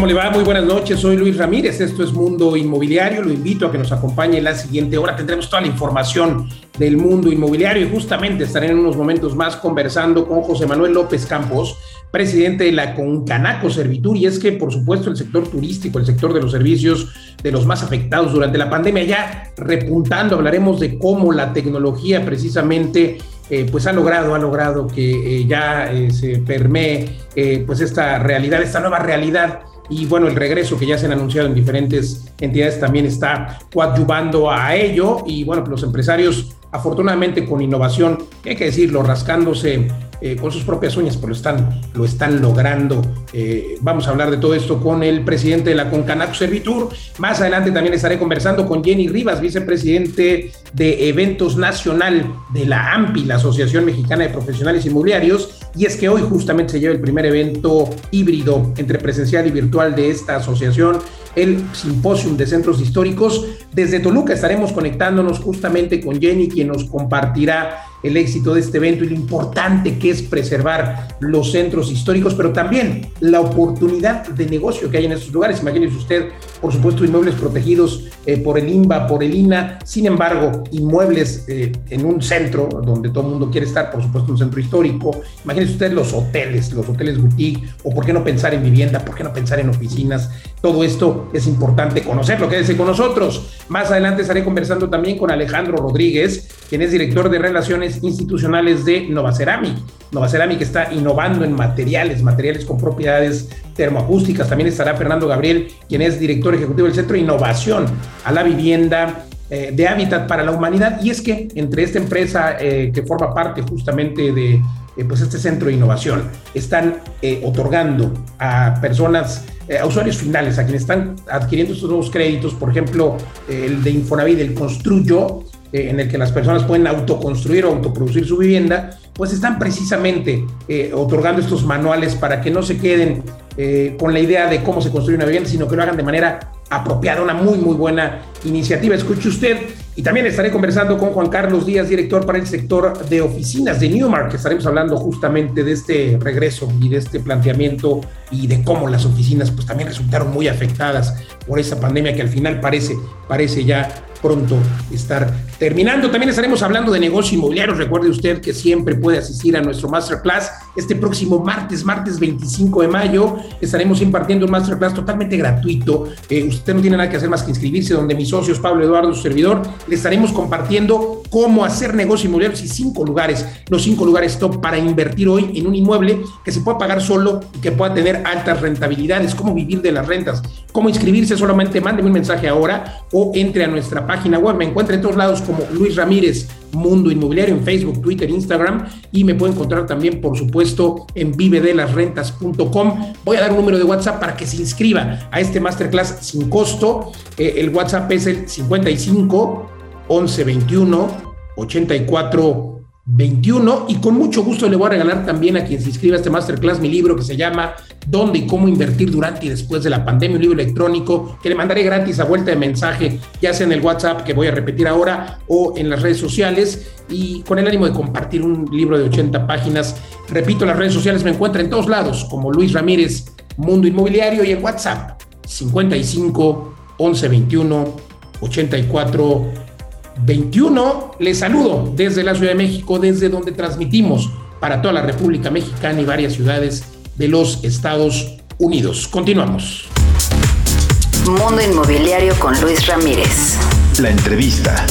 ¿Cómo le va? Muy buenas noches, soy Luis Ramírez, esto es Mundo Inmobiliario, lo invito a que nos acompañe en la siguiente hora, tendremos toda la información del mundo inmobiliario y justamente estaré en unos momentos más conversando con José Manuel López Campos, presidente de la Concanaco Servitur, y es que por supuesto el sector turístico, el sector de los servicios de los más afectados durante la pandemia, ya repuntando, hablaremos de cómo la tecnología precisamente eh, pues ha logrado, ha logrado que eh, ya eh, se permee pues esta realidad, esta nueva realidad y bueno, el regreso que ya se han anunciado en diferentes entidades también está coadyuvando a ello. Y bueno, pues los empresarios afortunadamente con innovación, hay que decirlo, rascándose eh, con sus propias uñas, pero están, lo están logrando. Eh, vamos a hablar de todo esto con el presidente de la Concanaco Servitur. Más adelante también estaré conversando con Jenny Rivas, vicepresidente de Eventos Nacional de la AMPI, la Asociación Mexicana de Profesionales Inmobiliarios. Y es que hoy justamente se lleva el primer evento híbrido entre presencial y virtual de esta asociación el Simposium de Centros Históricos. Desde Toluca estaremos conectándonos justamente con Jenny, quien nos compartirá el éxito de este evento y lo importante que es preservar los centros históricos, pero también la oportunidad de negocio que hay en estos lugares. Imagínese usted, por supuesto, inmuebles protegidos eh, por el INBA, por el INA, sin embargo, inmuebles eh, en un centro donde todo el mundo quiere estar, por supuesto, un centro histórico. Imagínese usted los hoteles, los hoteles boutique, o por qué no pensar en vivienda, por qué no pensar en oficinas. Todo esto es importante conocerlo. Quédese con nosotros. Más adelante estaré conversando también con Alejandro Rodríguez, quien es director de Relaciones Institucionales de Nova Ceramic. Nova Ceramic está innovando en materiales, materiales con propiedades termoacústicas. También estará Fernando Gabriel, quien es director ejecutivo del Centro de Innovación a la Vivienda eh, de Hábitat para la Humanidad. Y es que entre esta empresa eh, que forma parte justamente de eh, pues este centro de innovación, están otorgando a personas a usuarios finales, a quienes están adquiriendo estos nuevos créditos, por ejemplo, el de Infonavit, el Construyo, eh, en el que las personas pueden autoconstruir o autoproducir su vivienda, pues están precisamente eh, otorgando estos manuales para que no se queden eh, con la idea de cómo se construye una vivienda, sino que lo hagan de manera apropiada, una muy, muy buena iniciativa. Escuche usted. Y también estaré conversando con Juan Carlos Díaz, director para el sector de oficinas de Newmark, que estaremos hablando justamente de este regreso y de este planteamiento y de cómo las oficinas pues también resultaron muy afectadas por esa pandemia que al final parece, parece ya pronto estar terminando. También estaremos hablando de negocio inmobiliario. Recuerde usted que siempre puede asistir a nuestro masterclass este próximo martes, martes 25 de mayo. Estaremos impartiendo un masterclass totalmente gratuito. Eh, usted no tiene nada que hacer más que inscribirse, donde mis socios, Pablo Eduardo, su servidor, le estaremos compartiendo cómo hacer negocio inmobiliario y cinco lugares, los cinco lugares top para invertir hoy en un inmueble que se pueda pagar solo y que pueda tener altas rentabilidades, cómo vivir de las rentas, cómo inscribirse solamente, mándeme un mensaje ahora o entre a nuestra página web. Me encuentra en todos lados como Luis Ramírez Mundo Inmobiliario en Facebook, Twitter, Instagram y me puede encontrar también, por supuesto, en vivedelasrentas.com. Voy a dar un número de WhatsApp para que se inscriba a este masterclass sin costo. Eh, el WhatsApp es el 55 11 21 84 21 y con mucho gusto le voy a regalar también a quien se inscriba a este masterclass mi libro que se llama Dónde y cómo invertir durante y después de la pandemia, un libro electrónico que le mandaré gratis a vuelta de mensaje, ya sea en el WhatsApp que voy a repetir ahora o en las redes sociales y con el ánimo de compartir un libro de 80 páginas. Repito, las redes sociales me encuentran en todos lados como Luis Ramírez, Mundo Inmobiliario y en WhatsApp 55 11 21 84 21. Les saludo desde la Ciudad de México, desde donde transmitimos para toda la República Mexicana y varias ciudades de los Estados Unidos. Continuamos. Mundo Inmobiliario con Luis Ramírez. La entrevista.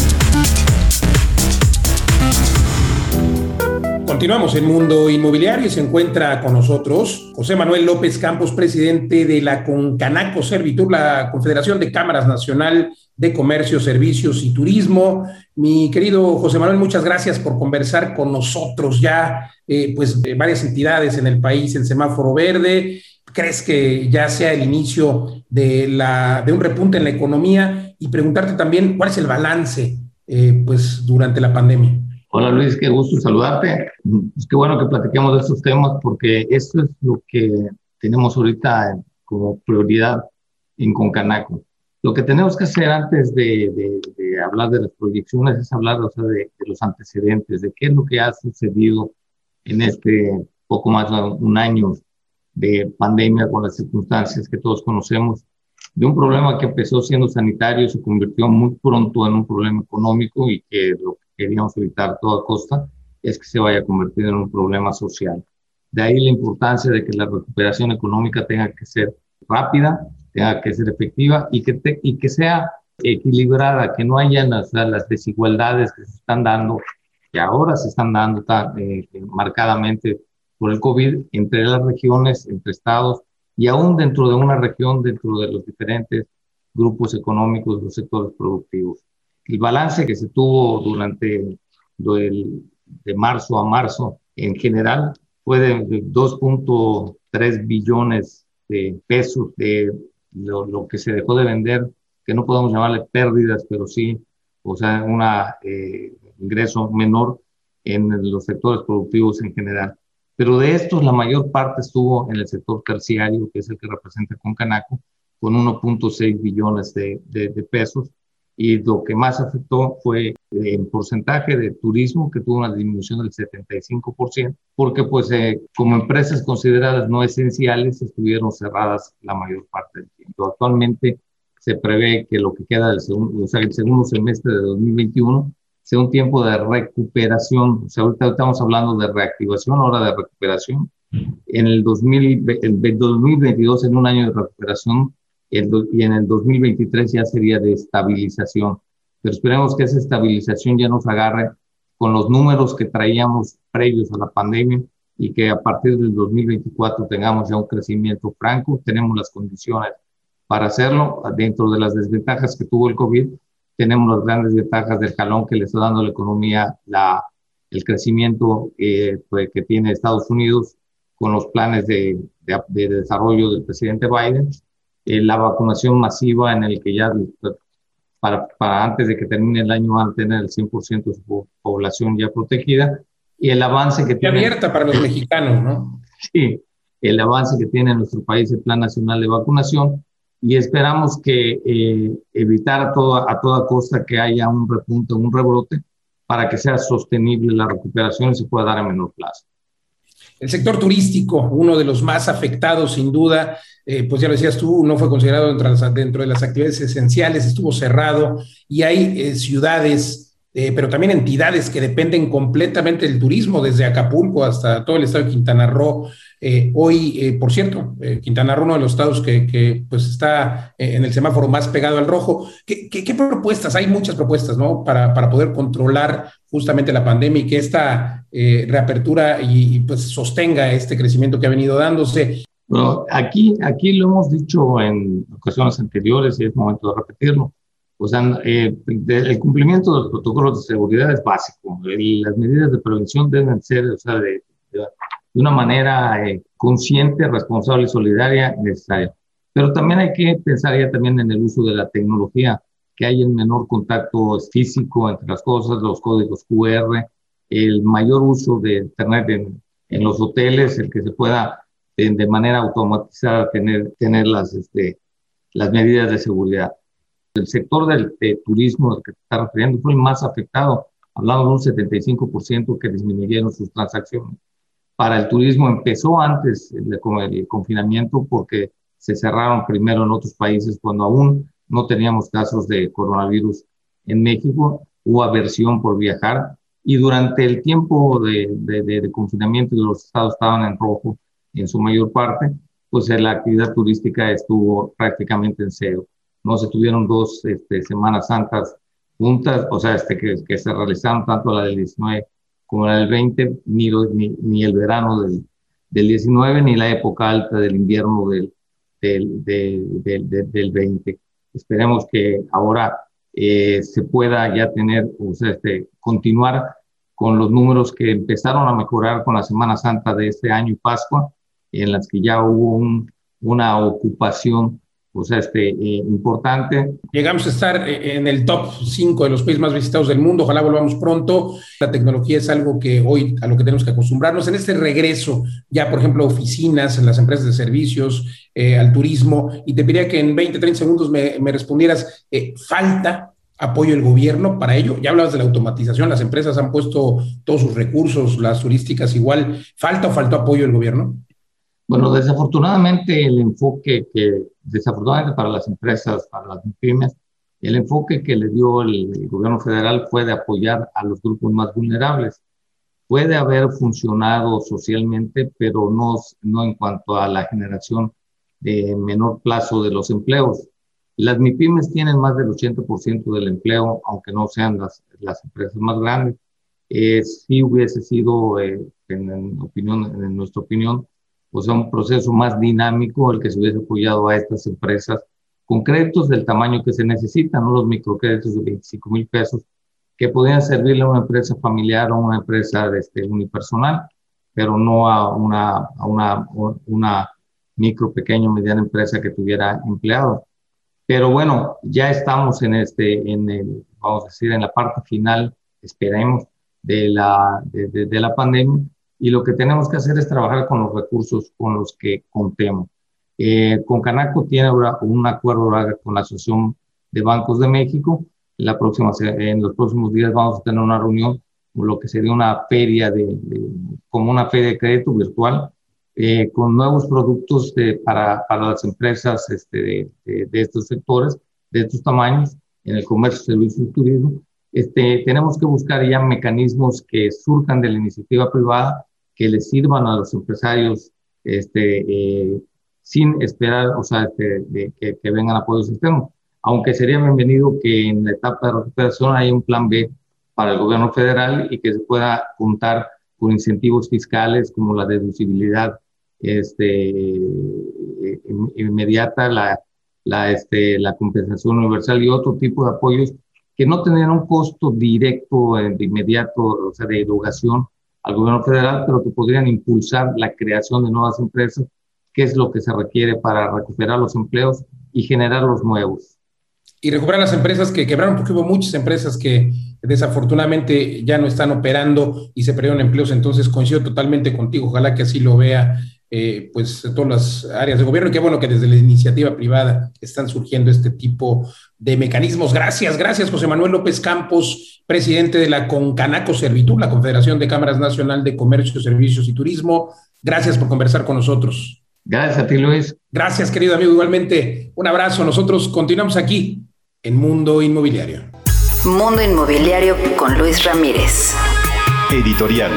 Continuamos en Mundo Inmobiliario y se encuentra con nosotros José Manuel López Campos, presidente de la Concanaco Servitur, la Confederación de Cámaras Nacional de Comercio, Servicios y Turismo. Mi querido José Manuel, muchas gracias por conversar con nosotros ya, eh, pues varias entidades en el país en semáforo verde. ¿Crees que ya sea el inicio de, la, de un repunte en la economía? Y preguntarte también cuál es el balance, eh, pues, durante la pandemia. Hola Luis, qué gusto saludarte. Es que bueno que platiquemos de estos temas porque esto es lo que tenemos ahorita como prioridad en Concanaco. Lo que tenemos que hacer antes de, hablar de las proyecciones es hablar o sea, de, los antecedentes, de qué es lo que ha sucedido en este poco más de un año de pandemia con las circunstancias que todos conocemos, de un problema que empezó siendo sanitario, se convirtió muy pronto en un problema económico y que lo que queríamos evitar a toda costa es que se vaya a convertir en un problema social. De ahí la importancia de que la recuperación económica tenga que ser rápida, tenga que ser efectiva y que, y que sea equilibrada, que no haya las, desigualdades que se están dando, que ahora se están dando tan, eh, marcadamente por el COVID entre las regiones, entre estados y aún dentro de una región, dentro de los diferentes grupos económicos, los sectores productivos. El balance que se tuvo durante el, de marzo a marzo en general fue de 2.3 billones de pesos de lo, que se dejó de vender, que no podemos llamarle pérdidas, pero sí, o sea, un eh, ingreso menor en los sectores productivos en general. Pero de estos, la mayor parte estuvo en el sector terciario, que es el que representa Concanaco, con 1.6 billones de, pesos. Y lo que más afectó fue en porcentaje de turismo, que tuvo una disminución del 75%, porque pues eh, como empresas consideradas no esenciales estuvieron cerradas la mayor parte del tiempo. Actualmente se prevé que lo que queda del segundo, o sea, el segundo semestre de 2021 sea un tiempo de recuperación. O sea, ahorita estamos hablando de reactivación, ahora de recuperación. En el, 2000, el 2022, en un año de recuperación, el, y en el 2023 ya sería de estabilización pero esperemos que esa estabilización ya nos agarre con los números que traíamos previos a la pandemia y que a partir del 2024 tengamos ya un crecimiento franco, tenemos las condiciones para hacerlo. Dentro de las desventajas que tuvo el COVID, tenemos las grandes ventajas del jalón que le está dando la economía, la, el crecimiento eh, pues, que tiene Estados Unidos con los planes de, de, desarrollo del presidente Biden, eh, la vacunación masiva en el que ya para, para antes de que termine el año van a tener el 100% de su población ya protegida y el avance que tiene... abierta para los mexicanos, ¿no? Sí, el avance que tiene nuestro país el Plan Nacional de Vacunación y esperamos que eh, evitar a toda, a toda costa que haya un repunte, un rebrote para que sea sostenible la recuperación y se pueda dar a menor plazo. El sector turístico, uno de los más afectados sin duda, eh, pues ya lo decías tú, no fue considerado dentro, de las actividades esenciales, estuvo cerrado y hay eh, ciudades, eh, pero también entidades que dependen completamente del turismo, desde Acapulco hasta todo el estado de Quintana Roo. Hoy, por cierto, Quintana Roo, uno de los estados que, pues está en el semáforo más pegado al rojo. ¿Qué, propuestas? Hay muchas propuestas, ¿no? Para, para, poder controlar justamente la pandemia y que esta reapertura y, y, pues sostenga este crecimiento que ha venido dándose. Bueno, aquí, aquí lo hemos dicho en ocasiones anteriores y es momento de repetirlo. O sea, eh, el cumplimiento de los protocolos de seguridad es básico. las medidas de prevención deben ser, o sea, de, de, una manera eh, consciente, responsable y solidaria necesaria. Pero también hay que pensar ya también en el uso de la tecnología, que hay el menor contacto físico entre las cosas, los códigos QR, el mayor uso de Internet en, en los hoteles, el que se pueda de, manera automatizada tener, tener las, este, las medidas de seguridad. El sector del turismo al que te está refiriendo fue el más afectado. Hablamos de un 75% que disminuyeron sus transacciones. Para el turismo empezó antes el, el confinamiento porque se cerraron primero en otros países cuando aún no teníamos casos de coronavirus en México, hubo aversión por viajar y durante el tiempo de, de, de confinamiento los estados estaban en rojo, en su mayor parte, pues la actividad turística estuvo prácticamente en cero. No se tuvieron dos este, Semanas Santas juntas, o sea, este, que, que, se realizaron tanto la del 19 como la del 20, ni, ni, ni el verano del, del, 19, ni la época alta del invierno del, del, del, del 20. Esperemos que ahora eh, se pueda ya tener, o sea, este, continuar con los números que empezaron a mejorar con la Semana Santa de este año y Pascua, en las que ya hubo una ocupación o sea, este, eh, importante. Llegamos a estar eh, en el top 5 de los países más visitados del mundo, ojalá volvamos pronto. La tecnología es algo que hoy a lo que tenemos que acostumbrarnos. En este regreso, ya por ejemplo, oficinas, en las empresas de servicios, eh, al turismo, y te pediría que en 20, 30 segundos me respondieras, ¿falta apoyo del gobierno para ello? Ya hablabas de la automatización, las empresas han puesto todos sus recursos, las turísticas igual. ¿Falta o faltó apoyo del gobierno? Bueno, desafortunadamente el enfoque que, desafortunadamente para las empresas, para las pymes, el enfoque que le dio el, gobierno federal fue de apoyar a los grupos más vulnerables. Puede haber funcionado socialmente, pero no, no en cuanto a la generación de menor plazo de los empleos. Las MIPIMES tienen más del 80% del empleo, aunque no sean las, las empresas más grandes. Eh, hubiese sido, eh, en, opinión, en nuestra opinión, pues un proceso más dinámico el que se hubiese apoyado a estas empresas con créditos del tamaño que se necesita, no los microcréditos de 25 mil pesos, que podrían servirle a una empresa familiar o a una empresa este, unipersonal, pero no a una, a una, una micro, pequeño, mediana empresa que tuviera empleados. Pero bueno, ya estamos en este, en el, vamos a decir, en la parte final, esperemos, de la, de, de la pandemia y lo que tenemos que hacer es trabajar con los recursos con los que contemos. Eh, con Canaco tiene un acuerdo con la Asociación de Bancos de México. La próxima, en los próximos días vamos a tener una reunión, lo que sería una feria de, como una feria de crédito virtual, eh, con nuevos productos de, para, para, las empresas este, de, de, estos sectores, de estos tamaños, en el comercio, servicios y turismo. Este, tenemos que buscar ya mecanismos que surjan de la iniciativa privada que les sirvan a los empresarios este, eh, sin esperar, o sea, este, de, que, que, vengan apoyos externos. Aunque sería bienvenido que en la etapa de recuperación haya un plan B para el gobierno federal y que se pueda contar con incentivos fiscales como la deducibilidad este, eh, inmediata, la, la, este, la compensación universal y otro tipo de apoyos que no tendrían un costo directo eh, de inmediato, o sea, de erogación, al gobierno federal, pero que podrían impulsar la creación de nuevas empresas, que es lo que se requiere para recuperar los empleos y generar los nuevos. Y recuperar las empresas que quebraron, porque hubo muchas empresas que desafortunadamente ya no están operando y se perdieron empleos, entonces coincido totalmente contigo, ojalá que así lo vea eh, pues todas las áreas de gobierno. Qué bueno que desde la iniciativa privada están surgiendo este tipo de mecanismos. Gracias, gracias José Manuel López Campos, presidente de la Concanaco Servitud, la Confederación de Cámaras Nacional de Comercio, Servicios y Turismo. Gracias por conversar con nosotros. Gracias a ti, Luis. Gracias, querido amigo. Igualmente, un abrazo. Nosotros continuamos aquí en Mundo Inmobiliario. Mundo Inmobiliario con Luis Ramírez. Editorial.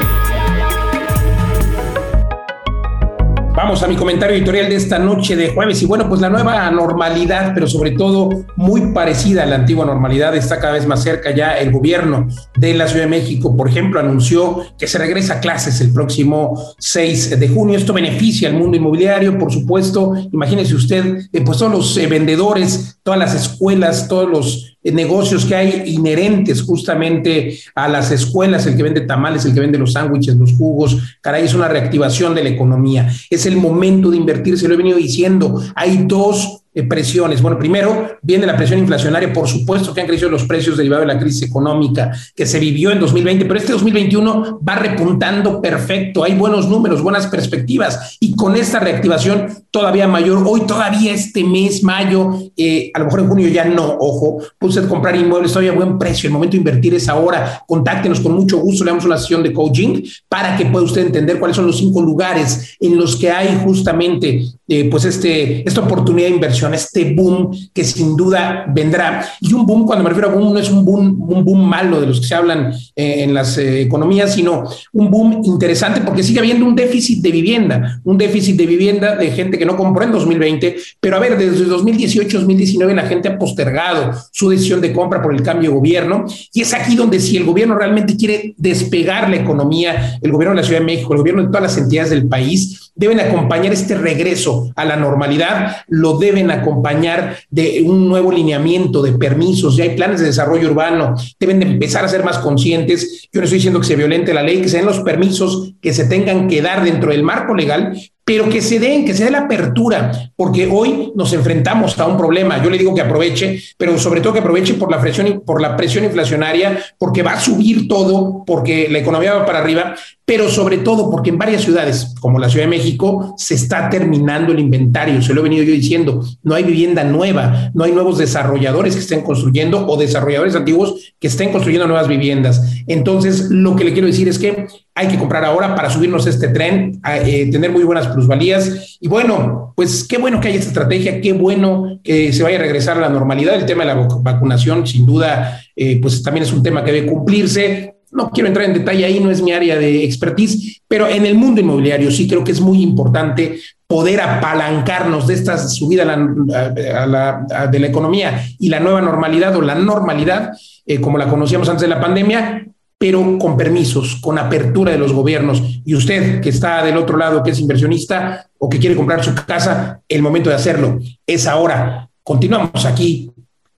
Vamos a mi comentario editorial de esta noche de jueves. Y bueno, pues la nueva normalidad, pero sobre todo muy parecida a la antigua normalidad, está cada vez más cerca ya. El gobierno de la Ciudad de México, por ejemplo, anunció que se regresa a clases el próximo 6 de junio. Esto beneficia al mundo inmobiliario, por supuesto. Imagínese usted, eh, pues todos los eh, vendedores, todas las escuelas, todos los negocios que hay inherentes justamente a las escuelas, el que vende tamales, el que vende los sándwiches, los jugos, caray, es una reactivación de la economía. Es el momento de invertir, se lo he venido diciendo. Hay dos eh, presiones. Bueno, primero viene la presión inflacionaria, por supuesto que han crecido los precios derivados de la crisis económica que se vivió en 2020, pero este 2021 va repuntando perfecto, hay buenos números, buenas perspectivas y con esta reactivación todavía mayor, hoy todavía este mes, mayo, eh, a lo mejor en junio ya no, ojo, puede usted comprar inmuebles todavía a buen precio, el momento de invertir es ahora, contáctenos con mucho gusto, le damos una sesión de coaching para que pueda usted entender cuáles son los cinco lugares en los que hay justamente eh, pues este, esta oportunidad de inversión este boom que sin duda vendrá. Y un boom, cuando me refiero a boom, no es un boom, un boom malo de los que se hablan eh, en las eh, economías, sino un boom interesante porque sigue habiendo un déficit de vivienda, un déficit de vivienda de gente que no compró en 2020, pero a ver, desde 2018, 2019 la gente ha postergado su decisión de compra por el cambio de gobierno y es aquí donde si el gobierno realmente quiere despegar la economía, el gobierno de la Ciudad de México, el gobierno de todas las entidades del país, deben acompañar este regreso a la normalidad, lo deben acompañar de un nuevo lineamiento de permisos, ya hay planes de desarrollo urbano, deben de empezar a ser más conscientes. Yo no estoy diciendo que se violente la ley, que se den los permisos que se tengan que dar dentro del marco legal, pero que se den, que se dé la apertura, porque hoy nos enfrentamos a un problema. Yo le digo que aproveche, pero sobre todo que aproveche por la presión, por la presión inflacionaria, porque va a subir todo, porque la economía va para arriba, pero sobre todo porque en varias ciudades, como la Ciudad de México, se está terminando el inventario. Se lo he venido yo diciendo, no hay vivienda nueva, no hay nuevos desarrolladores que estén construyendo o desarrolladores antiguos que estén construyendo nuevas viviendas. Entonces, lo que le quiero decir es que hay que comprar ahora para subirnos este tren, eh, tener muy buenas plusvalías. Y bueno, pues qué bueno que haya esta estrategia, qué bueno que se vaya a regresar a la normalidad. El tema de la vacunación, sin duda, eh, pues también es un tema que debe cumplirse. No quiero entrar en detalle ahí, no es mi área de expertise, pero en el mundo inmobiliario sí creo que es muy importante poder apalancarnos de esta subida de la economía y la nueva normalidad o la normalidad, eh, como la conocíamos antes de la pandemia, pero con permisos, con apertura de los gobiernos. Y usted que está del otro lado, que es inversionista o que quiere comprar su casa, el momento de hacerlo es ahora. Continuamos aquí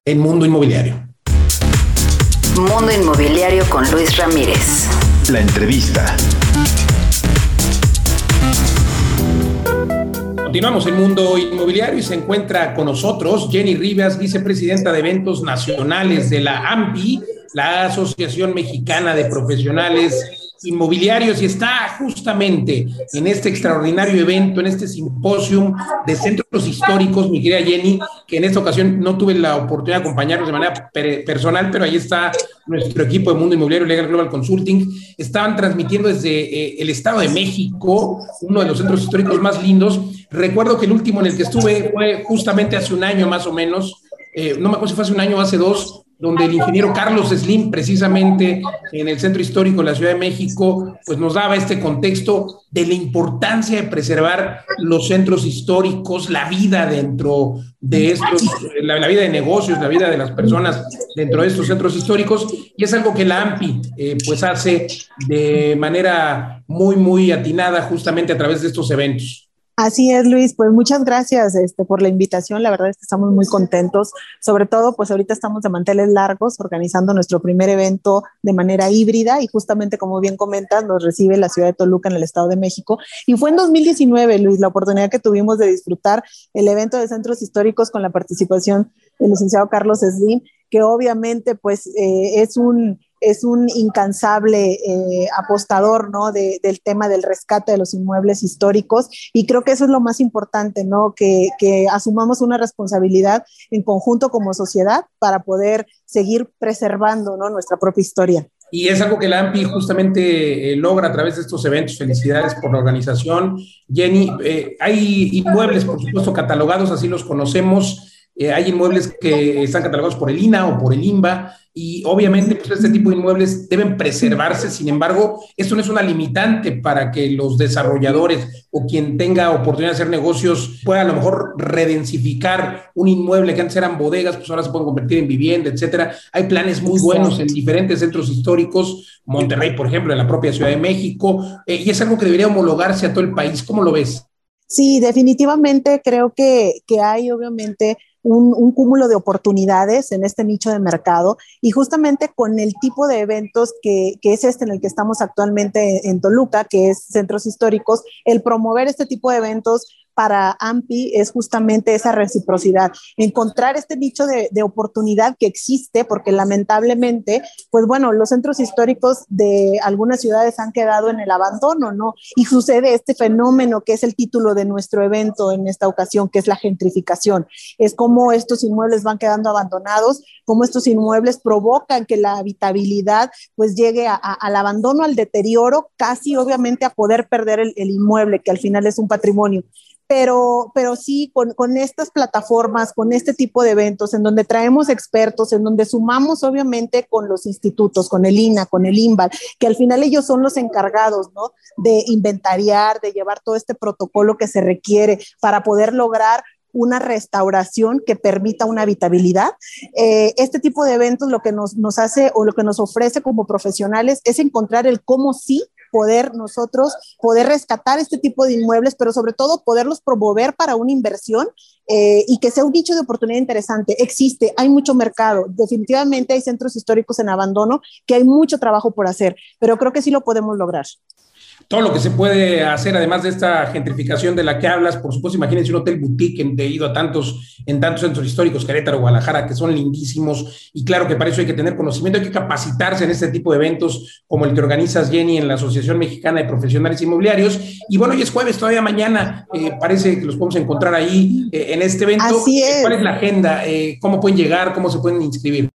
en Mundo Inmobiliario. Mundo Inmobiliario con Luis Ramírez. La entrevista. Continuamos en Mundo Inmobiliario y se encuentra con nosotros Jenny Rivas, vicepresidenta de eventos nacionales de la AMPI la Asociación Mexicana de Profesionales Inmobiliarios y está justamente en este extraordinario evento, en este simposium de centros históricos, mi querida Jenny, que en esta ocasión no tuve la oportunidad de acompañarnos de manera personal, pero ahí está nuestro equipo de Mundo Inmobiliario Legal Global Consulting. Estaban transmitiendo desde eh, el Estado de México, uno de los centros históricos más lindos. Recuerdo que el último en el que estuve fue justamente hace un año más o menos, eh, no me acuerdo si fue hace un año o hace dos, donde el ingeniero Carlos Slim, precisamente en el Centro Histórico de la Ciudad de México, pues nos daba este contexto de la importancia de preservar los centros históricos, la vida dentro de estos, la, vida de negocios, la vida de las personas dentro de estos centros históricos, y es algo que la AMPI eh, pues hace de manera muy, muy atinada justamente a través de estos eventos. Así es, Luis. Pues muchas gracias este, por la invitación. La verdad es que estamos muy contentos. Sobre todo, pues ahorita estamos de manteles largos organizando nuestro primer evento de manera híbrida y justamente como bien comentas, nos recibe la ciudad de Toluca en el Estado de México. Y fue en 2019, Luis, la oportunidad que tuvimos de disfrutar el evento de centros históricos con la participación del licenciado Carlos Slim, que obviamente pues eh, es un es un incansable eh, apostador, ¿no? del tema del rescate de los inmuebles históricos y creo que eso es lo más importante, ¿no? Que, asumamos una responsabilidad en conjunto como sociedad para poder seguir preservando, ¿no? Nuestra propia historia. Y es algo que la AMPI justamente eh, logra a través de estos eventos. Felicidades por la organización. Jenny, eh, hay inmuebles, por supuesto, catalogados, así los conocemos. Hay inmuebles que están catalogados por el INA o por el INBA y obviamente pues, este tipo de inmuebles deben preservarse, sin embargo, esto no es una limitante para que los desarrolladores o quien tenga oportunidad de hacer negocios pueda a lo mejor redensificar un inmueble que antes eran bodegas, pues ahora se pueden convertir en vivienda, etcétera. Hay planes muy buenos en diferentes centros históricos, Monterrey, por ejemplo, en la propia Ciudad de México, eh, y es algo que debería homologarse a todo el país. ¿Cómo lo ves? Sí, definitivamente creo que, que hay obviamente un, cúmulo de oportunidades en este nicho de mercado y justamente con el tipo de eventos que, que, es este en el que estamos actualmente en Toluca, que es centros históricos, el promover este tipo de eventos para AMPI es justamente esa reciprocidad, encontrar este nicho de, oportunidad que existe, porque lamentablemente, pues bueno, los centros históricos de algunas ciudades han quedado en el abandono, ¿no? Y sucede este fenómeno que es el título de nuestro evento en esta ocasión, que es la gentrificación. Es como estos inmuebles van quedando abandonados, como estos inmuebles provocan que la habitabilidad pues llegue al abandono, al deterioro, casi obviamente a poder perder el inmueble, que al final es un patrimonio pero, pero sí con, con, estas plataformas, con este tipo de eventos, en donde traemos expertos, en donde sumamos obviamente con los institutos, con el INA, con el INVAL, que al final ellos son los encargados, ¿no? De inventariar, de llevar todo este protocolo que se requiere para poder lograr una restauración que permita una habitabilidad. Eh, este tipo de eventos lo que nos, nos hace o lo que nos ofrece como profesionales es encontrar el cómo sí poder nosotros poder rescatar este tipo de inmuebles, pero sobre todo poderlos promover para una inversión eh, y que sea un nicho de oportunidad interesante. Existe, hay mucho mercado, definitivamente hay centros históricos en abandono que hay mucho trabajo por hacer, pero creo que sí lo podemos lograr. Todo lo que se puede hacer, además de esta gentrificación de la que hablas, por supuesto, imagínense un hotel boutique en, he ido a tantos, en tantos centros históricos, Querétaro, Guadalajara, que son lindísimos, y claro que para eso hay que tener conocimiento, hay que capacitarse en este tipo de eventos como el que organizas Jenny en la Asociación Mexicana de Profesionales Inmobiliarios. Y bueno, hoy es jueves, todavía mañana, eh, parece que los podemos encontrar ahí eh, en este evento. Así es. ¿Cuál es la agenda? Eh, ¿Cómo pueden llegar? ¿Cómo se pueden inscribir?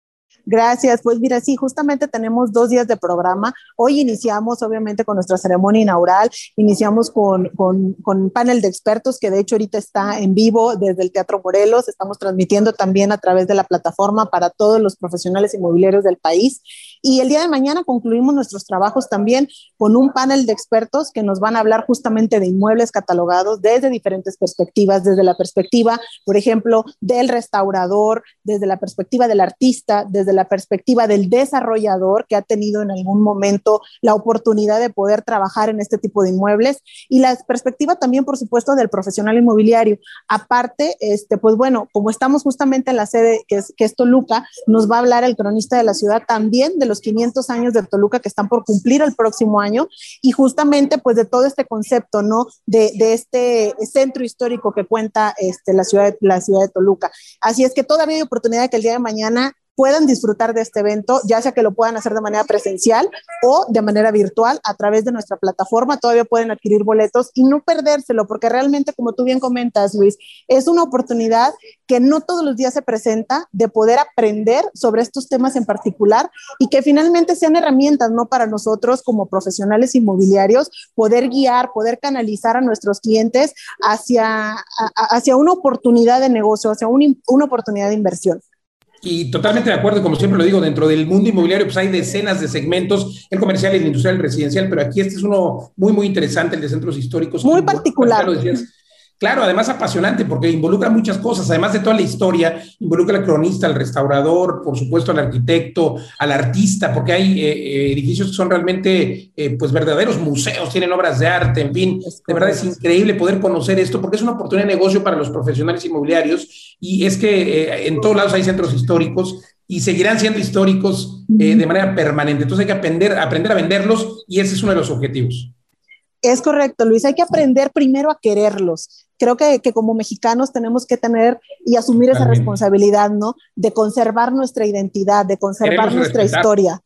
Gracias. Pues mira, sí, justamente tenemos dos días de programa. Hoy iniciamos, obviamente, con nuestra ceremonia inaugural. Iniciamos con, con, con panel de expertos, que de hecho ahorita está en vivo desde el Teatro Morelos. Estamos transmitiendo también a través de la plataforma para todos los profesionales inmobiliarios del país. Y el día de mañana concluimos nuestros trabajos también con un panel de expertos que nos van a hablar justamente de inmuebles catalogados desde diferentes perspectivas, desde la perspectiva, por ejemplo, del restaurador, desde la perspectiva del artista, desde la perspectiva del desarrollador que ha tenido en algún momento la oportunidad de poder trabajar en este tipo de inmuebles y la perspectiva también, por supuesto, del profesional inmobiliario. Aparte, este, pues bueno, como estamos justamente en la sede que es, que Toluca, nos va a hablar el cronista de la ciudad también de los 500 años de Toluca que están por cumplir el próximo año y justamente pues de todo este concepto, ¿no? De, de este centro histórico que cuenta este, la, ciudad la ciudad de Toluca. Así es que todavía hay oportunidad que el día de mañana puedan disfrutar de este evento, ya sea que lo puedan hacer de manera presencial o de manera virtual a través de nuestra plataforma. Todavía pueden adquirir boletos y no perdérselo, porque realmente, como tú bien comentas, Luis, es una oportunidad que no todos los días se presenta de poder aprender sobre estos temas en particular y que finalmente sean herramientas, ¿no? Para nosotros como profesionales inmobiliarios, poder guiar, poder canalizar a nuestros clientes hacia, hacia una oportunidad de negocio, hacia un, una oportunidad de inversión. Y totalmente de acuerdo, como siempre lo digo, dentro del mundo inmobiliario pues hay decenas de segmentos, el comercial, el industrial, el residencial, pero aquí este es uno muy, muy interesante, el de centros históricos. Muy particular. Claro, además apasionante porque involucra muchas cosas, además de toda la historia, involucra al cronista, al restaurador, por supuesto al arquitecto, al artista, porque hay eh, eh, edificios que son realmente eh, pues verdaderos museos, tienen obras de arte, en fin, de verdad es increíble poder conocer esto porque es una oportunidad de negocio para los profesionales inmobiliarios y es que en todos lados hay centros históricos y seguirán siendo históricos de manera permanente, entonces hay que aprender, aprender a venderlos y ese es uno de los objetivos. Es correcto, Luis. Hay que aprender primero a quererlos. Creo que, que como mexicanos tenemos que tener y asumir esa responsabilidad, ¿no? De conservar nuestra identidad, de conservar nuestra historia.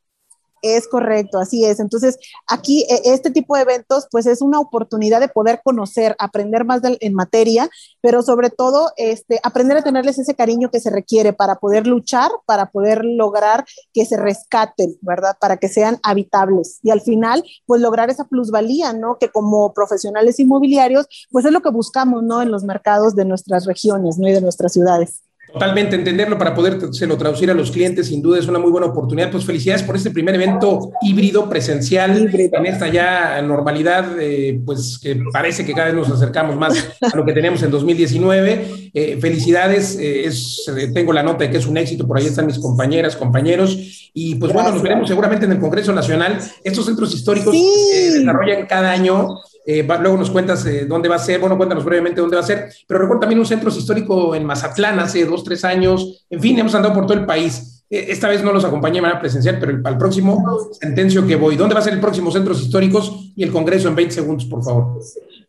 Es correcto, así es. Entonces, aquí e, este tipo de eventos, pues es una oportunidad de poder conocer, aprender más en materia, pero sobre todo, este, aprender a tenerles ese cariño que se requiere para poder luchar, para poder lograr que se rescaten, ¿verdad? Para que sean habitables. Y al final, pues lograr esa plusvalía, ¿no? Que como profesionales inmobiliarios, pues es lo que buscamos, ¿no? En los mercados de nuestras regiones, ¿no? Y de nuestras ciudades. Totalmente entenderlo para poder lo traducir a los clientes, sin duda es una muy buena oportunidad. Pues felicidades por este primer evento híbrido, presencial, en esta ya normalidad, eh, pues que parece que cada vez nos acercamos más a lo que tenemos en 2019. Eh, felicidades, eh, es, tengo la nota de que es un éxito, por ahí están mis compañeras, compañeros, y pues bueno, nos veremos seguramente en el Congreso Nacional. Estos centros históricos se desarrollan cada año. Eh, luego nos cuentas eh, dónde va a ser, bueno, cuéntanos brevemente dónde va a ser, pero recuerdo también un centro histórico en Mazatlán hace dos, tres años, en fin, hemos andado por todo el país. Eh, esta vez no los acompañé de manera presencial, pero para el próximo sentencio que voy. ¿Dónde va a ser el próximo Centros Históricos y el Congreso en 20 segundos, por favor?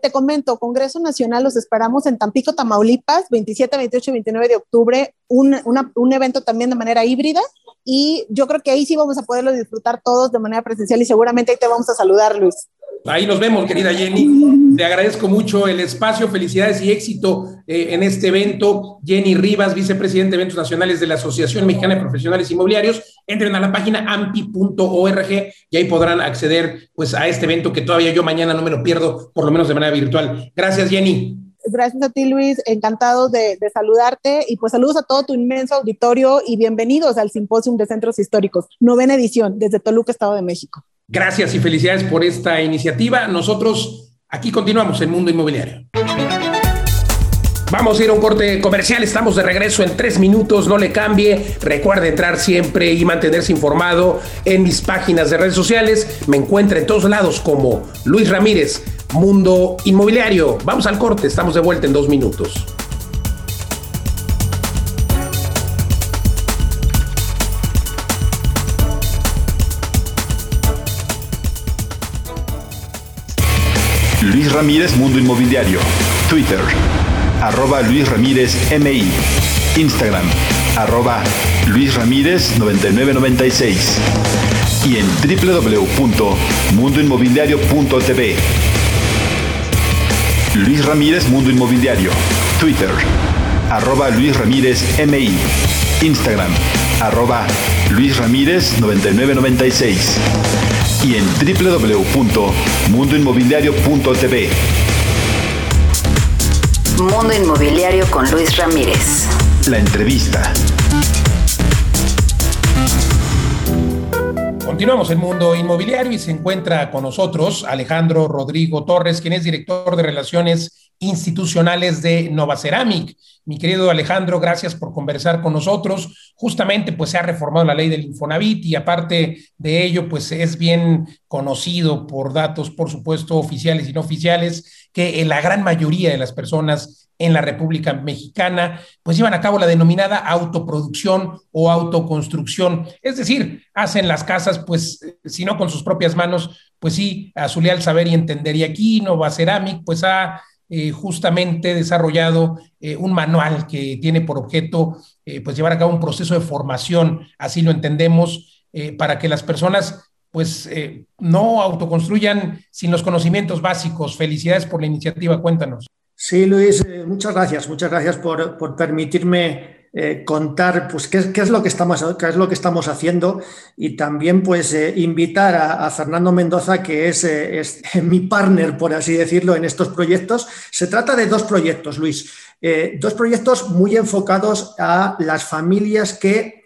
Te comento, Congreso Nacional los esperamos en Tampico, Tamaulipas, 27, 28 y 29 de octubre, un, un evento también de manera híbrida y yo creo que ahí sí vamos a poderlo disfrutar todos de manera presencial y seguramente ahí te vamos a saludar, Luis. Ahí nos vemos, querida Jenny. Te agradezco mucho el espacio, felicidades y éxito eh, en este evento. Jenny Rivas, vicepresidente de Eventos Nacionales de la Asociación Mexicana de Profesionales Inmobiliarios. Entren a la página ampi.org y ahí podrán acceder pues, a este evento que todavía yo mañana no me lo pierdo, por lo menos de manera virtual. Gracias, Jenny. Gracias a ti, Luis. Encantado de, de, saludarte. Y pues saludos a todo tu inmenso auditorio y bienvenidos al Simposium de Centros Históricos, novena edición, desde Toluca, Estado de México. Gracias y felicidades por esta iniciativa. Nosotros aquí continuamos en Mundo Inmobiliario. Vamos a ir a un corte comercial, estamos de regreso en tres minutos, no le cambie. Recuerde entrar siempre y mantenerse informado en mis páginas de redes sociales. Me encuentra en todos lados como Luis Ramírez, Mundo Inmobiliario. Vamos al corte, estamos de vuelta en dos minutos. Luis Ramírez Mundo Inmobiliario. Twitter, arroba Luis Ramírez MI. Instagram, arroba Luis Ramírez 9996. Y en www.mundoinmobiliario.tv. Luis Ramírez Mundo Inmobiliario. Twitter, arroba Luis Ramírez MI. Instagram, arroba Luis Ramírez 9996 y en www.mundoinmobiliario.tv. Mundo Inmobiliario con Luis Ramírez. La entrevista. Continuamos en Mundo Inmobiliario y se encuentra con nosotros Alejandro Rodrigo Torres, quien es director de Relaciones Institucionales de Nova Ceramic. Mi querido Alejandro, gracias por conversar con nosotros. Justamente, pues se ha reformado la ley del Infonavit y aparte de ello, pues es bien conocido por datos, por supuesto, oficiales y no oficiales, que la gran mayoría de las personas en la República Mexicana, pues llevan a cabo la denominada autoproducción o autoconstrucción. Es decir, hacen las casas, pues, si no con sus propias manos, pues sí, a su leal saber y entender. Y aquí Nova Ceramic, pues ha eh, justamente desarrollado eh, un manual que tiene por objeto eh, pues llevar a cabo un proceso de formación, así lo entendemos, para que las personas pues no autoconstruyan sin los conocimientos básicos. Felicidades por la iniciativa, cuéntanos. Sí, Luis, muchas gracias, muchas gracias por, por permitirme eh, contar pues, qué, es lo que estamos, qué es lo que estamos haciendo y también pues, eh, invitar a, Fernando Mendoza, que es, eh, es, mi partner, por así decirlo, en estos proyectos. Se trata de dos proyectos, Luis. dos proyectos muy enfocados a las familias que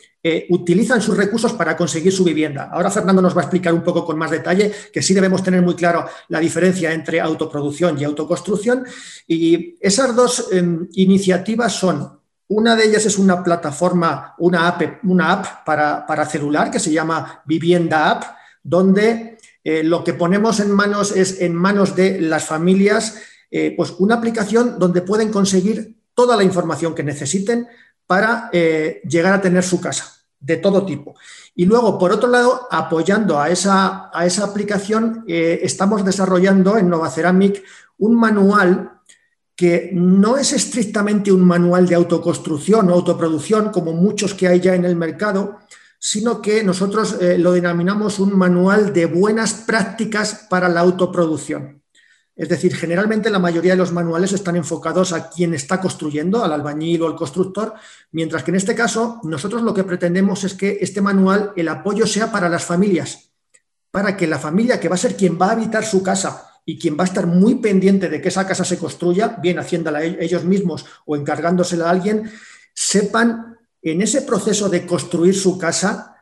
utilizan sus recursos para conseguir su vivienda. Ahora Fernando nos va a explicar un poco con más detalle que sí debemos tener muy claro la diferencia entre autoproducción y autoconstrucción. Y esas dos em, iniciativas son una de ellas es una plataforma, una app, para, celular que se llama Vivienda App, donde eh, lo que ponemos en manos es en manos de las familias, eh, pues una aplicación donde pueden conseguir toda la información que necesiten para eh, llegar a tener su casa de todo tipo. Y luego, por otro lado, apoyando a esa, a esa aplicación, estamos desarrollando en Nova Ceramic un manual que no es estrictamente un manual de autoconstrucción o autoproducción, como muchos que hay ya en el mercado, sino que nosotros eh, lo denominamos un manual de buenas prácticas para la autoproducción. Es decir, generalmente la mayoría de los manuales están enfocados a quien está construyendo, al albañil o al constructor, mientras que en este caso nosotros lo que pretendemos es que este manual, el apoyo sea para las familias, para que la familia que va a ser quien va a habitar su casa, y quien va a estar muy pendiente de que esa casa se construya, bien haciéndola ellos mismos o encargándosela a alguien, sepan en ese proceso de construir su casa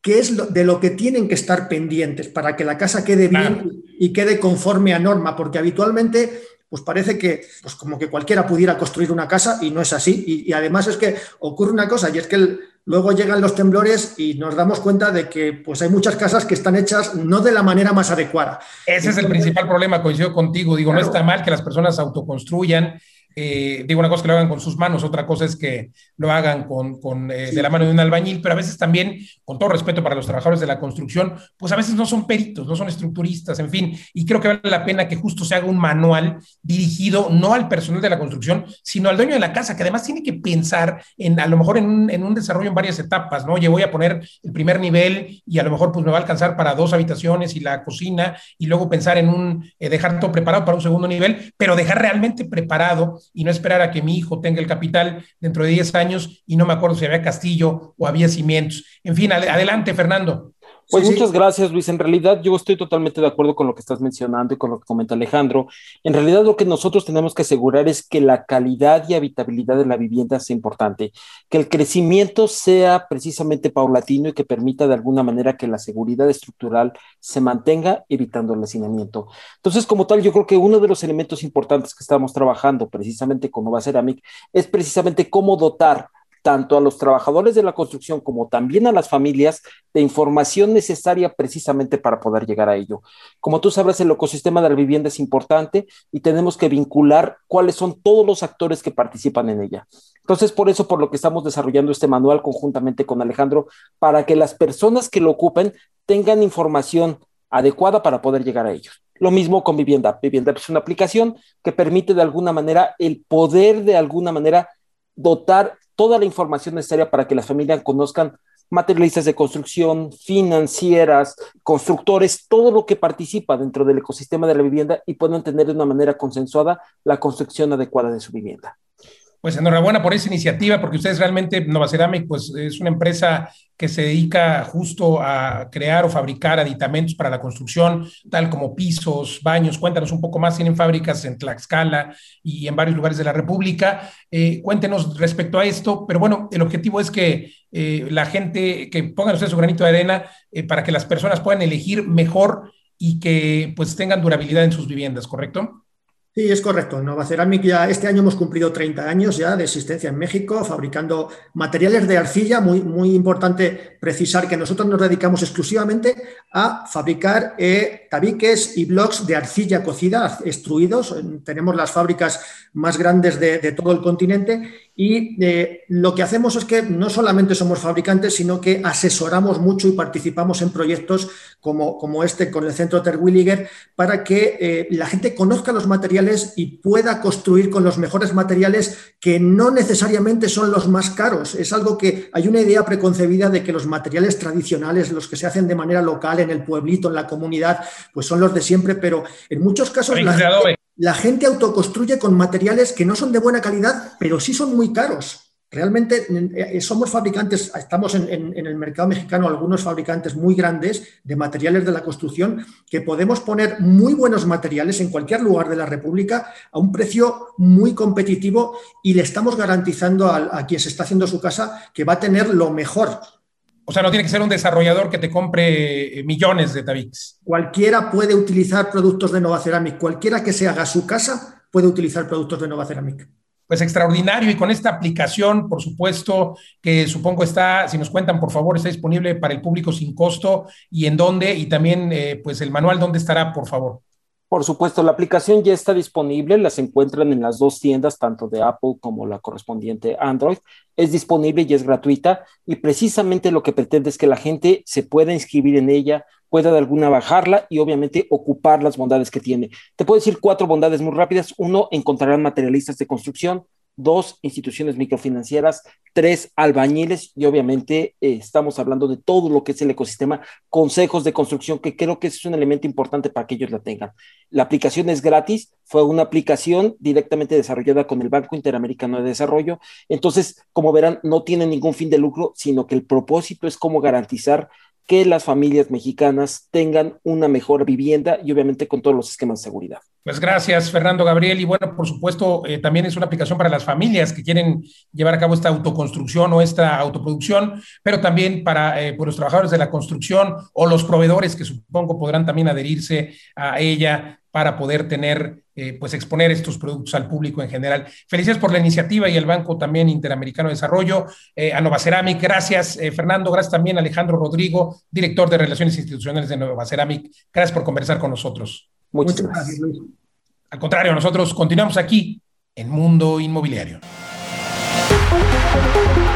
qué es de lo que tienen que estar pendientes para que la casa quede bien y quede conforme a norma, porque habitualmente pues parece que pues como que cualquiera pudiera construir una casa y no es así. Y, y además es que ocurre una cosa, y es que el, Luego llegan los temblores y nos damos cuenta de que pues, hay muchas casas que están hechas no de la manera más adecuada. Ese es el principal problema, coincido contigo. Digo, no está mal que las personas autoconstruyan eh, digo una cosa que lo hagan con sus manos, otra cosa es que lo hagan con, eh, de la mano de un albañil, pero a veces también, con todo respeto para los trabajadores de la construcción, pues a veces no son peritos, no son estructuristas, en fin, y creo que vale la pena que justo se haga un manual dirigido no al personal de la construcción, sino al dueño de la casa, que además tiene que pensar en, a lo mejor en un, desarrollo en varias etapas, ¿no? Oye, voy a poner el primer nivel y a lo mejor pues me va a alcanzar para dos habitaciones y la cocina, y luego pensar en un, eh, dejar todo preparado para un segundo nivel, pero dejar realmente preparado y no esperar a que mi hijo tenga el capital dentro de 10 años y no me acuerdo si había castillo o había cimientos. En fin, adelante, Fernando. Pues muchas gracias, Luis. En realidad yo estoy totalmente de acuerdo con lo que estás mencionando y con lo que comenta Alejandro. En realidad lo que nosotros tenemos que asegurar es que la calidad y habitabilidad de la vivienda sea importante, que el crecimiento sea precisamente paulatino y que permita de alguna manera que la seguridad estructural se mantenga evitando el hacinamiento. Entonces, como tal, yo creo que uno de los elementos importantes que estamos trabajando precisamente con Nova Ceramic es precisamente cómo dotar tanto a los trabajadores de la construcción como también a las familias de información necesaria precisamente para poder llegar a ello. Como tú sabes, el ecosistema de la vivienda es importante y tenemos que vincular cuáles son todos los actores que participan en ella. Entonces, por eso, por lo que estamos desarrollando este manual conjuntamente con Alejandro, para que las personas que lo ocupen tengan información adecuada para poder llegar a ellos. Lo mismo con Vivienda. Vivienda es una aplicación que permite de alguna manera el poder de alguna manera dotar toda la información necesaria para que las familias conozcan materialistas de construcción, financieras, constructores, todo lo que participa dentro del ecosistema de la vivienda y puedan tener de una manera consensuada la construcción adecuada de su vivienda. Pues enhorabuena por esa iniciativa, porque ustedes realmente, Nova Ceramic, pues es una empresa que se dedica justo a crear o fabricar aditamentos para la construcción, tal como pisos, baños. Cuéntanos un poco más, tienen fábricas en Tlaxcala y en varios lugares de la República. Eh, cuéntenos respecto a esto, pero bueno, el objetivo es que eh, la gente, que pongan ustedes su granito de arena eh, para que las personas puedan elegir mejor y que pues tengan durabilidad en sus viviendas, ¿correcto? Sí, es correcto. Nova Ceramic ya este año hemos cumplido 30 años ya de existencia en México, fabricando materiales de arcilla. Muy, muy importante precisar que nosotros nos dedicamos exclusivamente a fabricar eh, tabiques y blocks de arcilla cocida, extruidos. Tenemos las fábricas más grandes de, todo el continente y eh, lo que hacemos es que no solamente somos fabricantes, sino que asesoramos mucho y participamos en proyectos como, como este con el Centro Terwilliger para que eh, la gente conozca los materiales y pueda construir con los mejores materiales que no necesariamente son los más caros. Es algo que hay una idea preconcebida de que los materiales tradicionales, los que se hacen de manera local en el pueblito, en la comunidad, pues son los de siempre, pero en muchos casos la gente, la gente autoconstruye con materiales que no son de buena calidad, pero sí son muy caros. Realmente eh, somos fabricantes, estamos en, el mercado mexicano algunos fabricantes muy grandes de materiales de la construcción que podemos poner muy buenos materiales en cualquier lugar de la República a un precio muy competitivo y le estamos garantizando a, quien se está haciendo su casa que va a tener lo mejor. O sea, no tiene que ser un desarrollador que te compre eh, millones de tabiques. Cualquiera puede utilizar productos de Nova Ceramic, cualquiera que se haga su casa puede utilizar productos de Nova Ceramic pues extraordinario y con esta aplicación, por supuesto, que supongo está, si nos cuentan, por favor, está disponible para el público sin costo y en dónde, y también, eh, pues, el manual, ¿dónde estará, por favor? Por supuesto, la aplicación ya está disponible, las encuentran en las dos tiendas, tanto de Apple como la correspondiente Android. Es disponible y es gratuita y precisamente lo que pretende es que la gente se pueda inscribir en ella, pueda de alguna bajarla y obviamente ocupar las bondades que tiene. Te puedo decir cuatro bondades muy rápidas. Uno, encontrarán materialistas de construcción dos instituciones microfinancieras, tres albañiles y obviamente eh, estamos hablando de todo lo que es el ecosistema, consejos de construcción, que creo que es un elemento importante para que ellos la tengan. La aplicación es gratis, fue una aplicación directamente desarrollada con el Banco Interamericano de Desarrollo, entonces, como verán, no tiene ningún fin de lucro, sino que el propósito es cómo garantizar que las familias mexicanas tengan una mejor vivienda y obviamente con todos los esquemas de seguridad. Pues gracias, Fernando Gabriel. Y bueno, por supuesto, eh, también es una aplicación para las familias que quieren llevar a cabo esta autoconstrucción o esta autoproducción, pero también para eh, los trabajadores de la construcción o los proveedores que supongo podrán también adherirse a ella para poder tener, eh, pues exponer estos productos al público en general. Felicidades por la iniciativa y el Banco también Interamericano de Desarrollo, a Nova Ceramic. Gracias, Fernando. Gracias también a Alejandro Rodrigo, director de Relaciones Institucionales de Nova Ceramic. Gracias por conversar con nosotros. Muchas, gracias. Al contrario, nosotros continuamos aquí en Mundo Inmobiliario.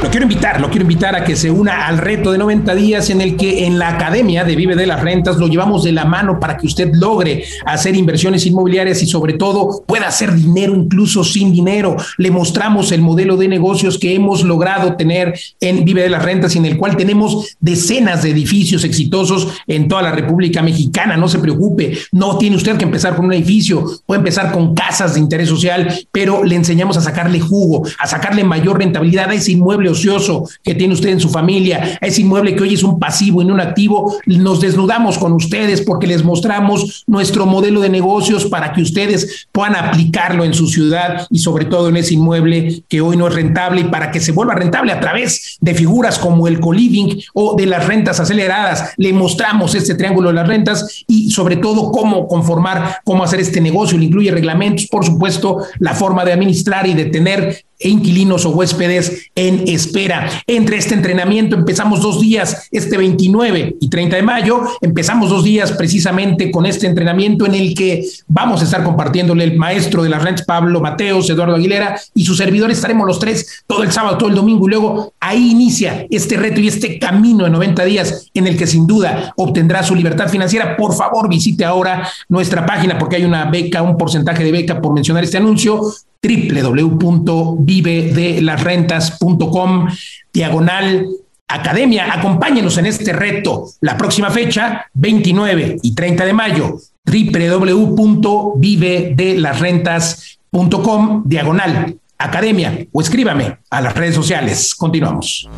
Lo quiero invitar, lo quiero invitar a que se una al reto de 90 días en el que en la Academia de Vive de las Rentas lo llevamos de la mano para que usted logre hacer inversiones inmobiliarias y sobre todo pueda hacer dinero incluso sin dinero. Le mostramos el modelo de negocios que hemos logrado tener en Vive de las Rentas en el cual tenemos decenas de edificios exitosos en toda la República Mexicana. No se preocupe, no tiene usted que empezar con un edificio, puede empezar con casas de interés social, pero le enseñamos a sacarle jugo, a sacarle mayor rentabilidad a ese inmueble ocioso que tiene usted en su familia, a ese inmueble que hoy es un pasivo y no un activo, nos desnudamos con ustedes porque les mostramos nuestro modelo de negocios para que ustedes puedan aplicarlo en su ciudad y sobre todo en ese inmueble que hoy no es rentable y para que se vuelva rentable a través de figuras como el co-living o de las rentas aceleradas. Le mostramos este triángulo de las rentas y sobre todo cómo conformar, cómo hacer este negocio. Le incluye reglamentos, por supuesto, la forma de administrar y de tener inquilinos o huéspedes en espera. Entre este entrenamiento empezamos dos días, este 29 y 30 de mayo, empezamos dos días precisamente con este entrenamiento en el que vamos a estar compartiéndole el maestro de las rentas, Pablo Mateos, Eduardo Aguilera y su servidor, estaremos los tres todo el sábado, todo el domingo y luego ahí inicia este reto y este camino de 90 días en el que sin duda obtendrá su libertad financiera. Por favor, visite ahora nuestra página porque hay una beca, un porcentaje de beca por mencionar este anuncio www.vivedelasrentas.com diagonal academia. Acompáñenos en este reto. La próxima fecha, 29 y 30 de mayo, www.vivedelasrentas.com diagonal academia o escríbame a las redes sociales. Continuamos.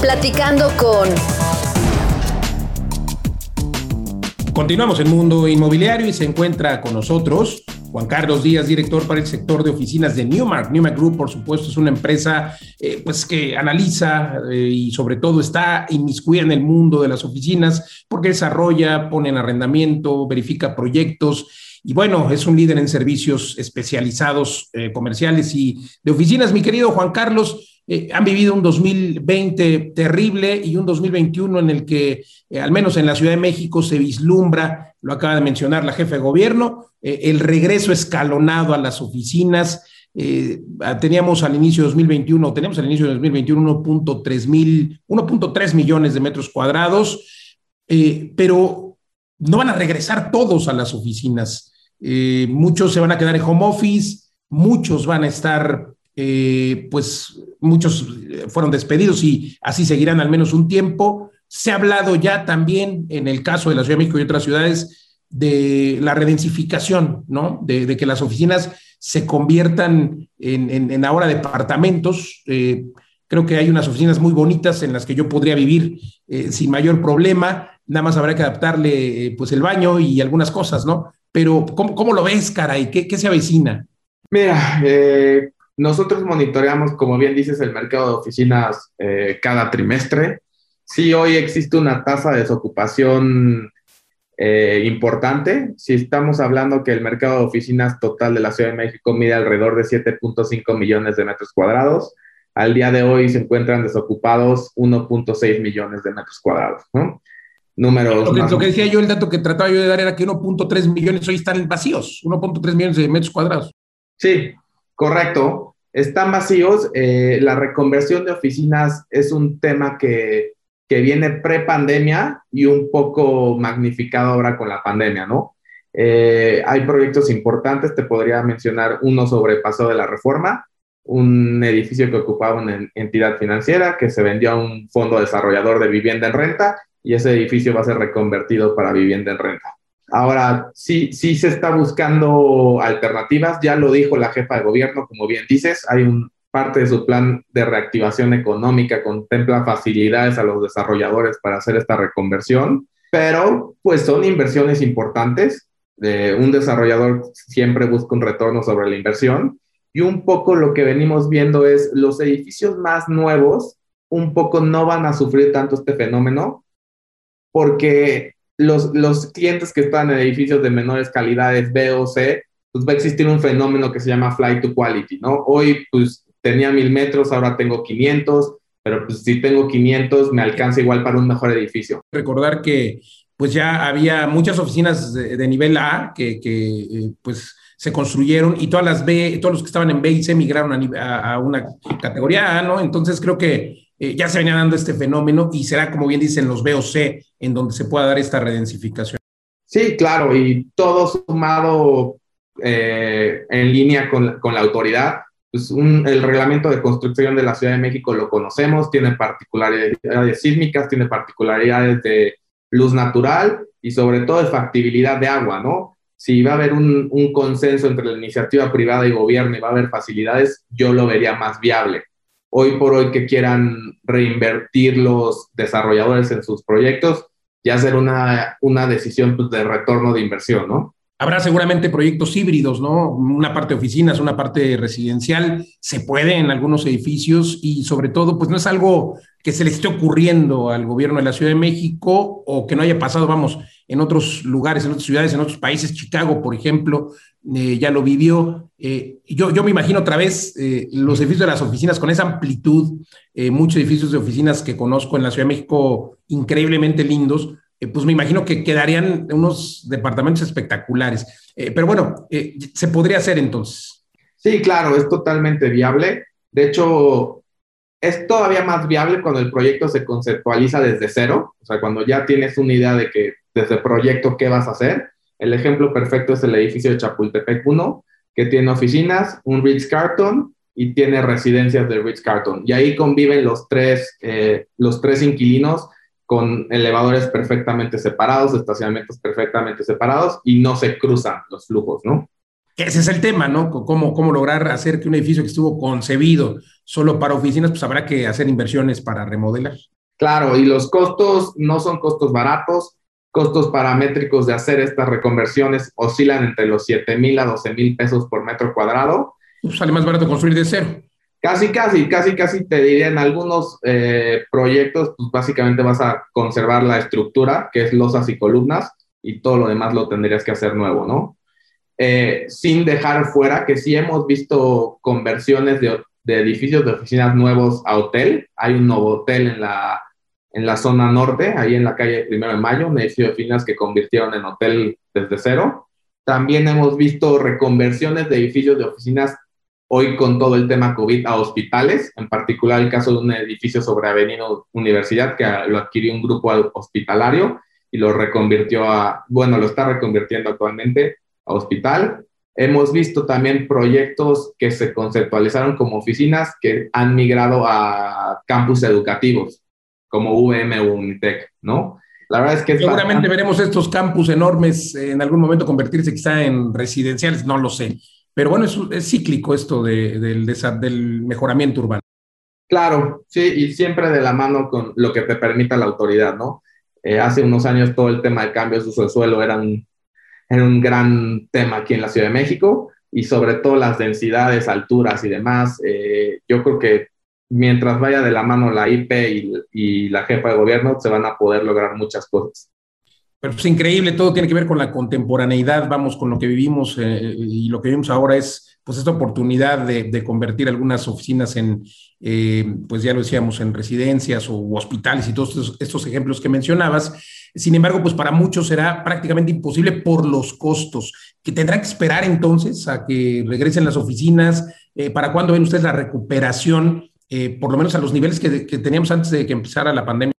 Platicando con Continuamos en Mundo Inmobiliario y se encuentra con nosotros Juan Carlos Díaz, director para el sector de oficinas de Newmark. Newmark Group, por supuesto, es una empresa eh, pues que analiza eh, y sobre todo está inmiscuida en el mundo de las oficinas porque desarrolla, pone en arrendamiento, verifica proyectos y bueno, es un líder en servicios especializados eh, comerciales y de oficinas. Mi querido Juan Carlos, eh, han vivido un 2020 terrible y un 2021 en el que, eh, al menos en la Ciudad de México, se vislumbra, lo acaba de mencionar la jefa de gobierno, eh, el regreso escalonado a las oficinas. teníamos al inicio de 2021, tenemos al inicio de 2021 1.3 millones de metros cuadrados, pero no van a regresar todos a las oficinas. muchos se van a quedar en home office, muchos van a estar pues muchos fueron despedidos y así seguirán al menos un tiempo. Se ha hablado ya también en el caso de la Ciudad de México y otras ciudades de la redensificación, ¿no? De, que las oficinas se conviertan en, ahora departamentos. Eh, creo que hay unas oficinas muy bonitas en las que yo podría vivir eh, sin mayor problema. Nada más habrá que adaptarle pues el baño y algunas cosas, ¿no? Pero ¿cómo, lo ves, caray? ¿Qué, qué se avecina? Mira, eh, nosotros monitoreamos, como bien dices, el mercado de oficinas eh, cada trimestre. Sí, hoy existe una tasa de desocupación eh, importante. Si estamos hablando que el mercado de oficinas total de la Ciudad de México mide alrededor de 7.5 millones de metros cuadrados, al día de hoy se encuentran desocupados 1.6 millones de metros cuadrados. ¿no? Números. Lo que, lo que, decía yo, el dato que trataba yo de dar era que 1.3 millones hoy están vacíos, 1.3 millones de metros cuadrados. Sí, Correcto, están vacíos. Eh, la reconversión de oficinas es un tema que, que viene pre-pandemia y un poco magnificado ahora con la pandemia, ¿no? Eh, hay proyectos importantes, te podría mencionar uno sobre Paso de la Reforma, un edificio que ocupaba una entidad financiera que se vendió a un fondo desarrollador de vivienda en renta y ese edificio va a ser reconvertido para vivienda en renta. Ahora, sí, sí se está buscando alternativas, ya lo dijo la jefa de gobierno, como bien dices, hay un parte de su plan de reactivación económica, contempla facilidades a los desarrolladores para hacer esta reconversión, pero pues son inversiones importantes. un desarrollador siempre busca un retorno sobre la inversión y un poco lo que venimos viendo es los edificios más nuevos, un poco no van a sufrir tanto este fenómeno porque los, los clientes que están en edificios de menores calidades B o C, pues va a existir un fenómeno que se llama flight to quality, ¿no? Hoy, pues tenía mil metros, ahora tengo 500, pero pues si tengo 500 me alcanza igual para un mejor edificio. Recordar que pues ya había muchas oficinas de, nivel A que, que eh, pues se construyeron y todas las B, todos los que estaban en B y C migraron a, a una categoría A, ¿no? Entonces creo que eh, ya se venía dando este fenómeno y será, como bien dicen, los BOC en donde se pueda dar esta redensificación. Sí, claro, y todo sumado eh, en línea con, con, la autoridad. Pues el reglamento de construcción de la Ciudad de México lo conocemos, tiene particularidades sísmicas, tiene particularidades de luz natural y sobre todo de factibilidad de agua, ¿no? Si va a haber un, un consenso entre la iniciativa privada y gobierno y va a haber facilidades, yo lo vería más viable hoy por hoy que quieran reinvertir los desarrolladores en sus proyectos, ya ser una, una decisión pues, de retorno de inversión, ¿no? Habrá seguramente proyectos híbridos, ¿no? Una parte de oficinas, una parte residencial, se puede en algunos edificios y sobre todo, pues no es algo que se le esté ocurriendo al gobierno de la Ciudad de México o que no haya pasado, vamos, en otros lugares, en otras ciudades, en otros países. Chicago, por ejemplo, eh, ya lo vivió. Eh, yo, yo me imagino otra vez eh, los edificios de las oficinas con esa amplitud, muchos edificios de oficinas que conozco en la Ciudad de México increíblemente lindos eh, pues me imagino que quedarían unos departamentos espectaculares. Eh, pero bueno, eh, se podría hacer entonces. Sí, claro, es totalmente viable. De hecho, es todavía más viable cuando el proyecto se conceptualiza desde cero, o sea, cuando ya tienes una idea de que desde el proyecto qué vas a hacer. El ejemplo perfecto es el edificio de Chapultepec 1, que tiene oficinas, un Ritz Carton y tiene residencias de Ritz Carton. Y ahí conviven los tres, los tres inquilinos con elevadores perfectamente separados, estacionamientos perfectamente separados y no se cruzan los flujos, ¿no? Ese es el tema, ¿no? ¿Cómo, cómo lograr hacer que un edificio que estuvo concebido solo para oficinas, pues habrá que hacer inversiones para remodelar. Claro, y los costos no son costos baratos, costos paramétricos de hacer estas reconversiones oscilan entre los 7 mil a 12 mil pesos por metro cuadrado. Pues sale más barato construir de cero. Casi, casi, casi, casi te diría en algunos eh, proyectos, pues básicamente vas a conservar la estructura, que es losas y columnas, y todo lo demás lo tendrías que hacer nuevo, ¿no? Eh, sin dejar fuera que sí hemos visto conversiones de, de, edificios de oficinas nuevos a hotel. Hay un nuevo hotel en la, en la zona norte, ahí en la calle Primero de Mayo, un edificio de oficinas que convirtieron en hotel desde cero. También hemos visto reconversiones de edificios de oficinas hoy con todo el tema COVID a hospitales, en particular el caso de un edificio sobre Avenida Universidad que lo adquirió un grupo hospitalario y lo reconvirtió a, bueno, lo está reconvirtiendo actualmente a hospital. Hemos visto también proyectos que se conceptualizaron como oficinas que han migrado a campus educativos, como VM o Unitec, ¿no? La verdad es que... Seguramente veremos estos campus enormes en algún momento convertirse quizá en residenciales, no lo sé. Pero bueno, es, cíclico esto del, del mejoramiento urbano. Claro, sí, y siempre de la mano con lo que te permita la autoridad, ¿no? Eh, hace unos años todo el tema de cambios de uso de suelo era un, un gran tema aquí en la Ciudad de México y sobre todo las densidades, alturas y demás. Eh, yo creo que mientras vaya de la mano la IP y, la jefa de gobierno, se van a poder lograr muchas cosas. Pero es increíble, todo tiene que ver con la contemporaneidad, vamos, con lo que vivimos eh, y lo que vivimos ahora es pues esta oportunidad de, convertir algunas oficinas en, eh, pues ya lo decíamos, en residencias o hospitales y todos estos, ejemplos que mencionabas. Sin embargo, pues para muchos será prácticamente imposible por los costos, que tendrán que esperar entonces a que regresen las oficinas. Eh, ¿Para cuándo ven ustedes la recuperación, por lo menos a los niveles que teníamos antes de que empezara la pandemia?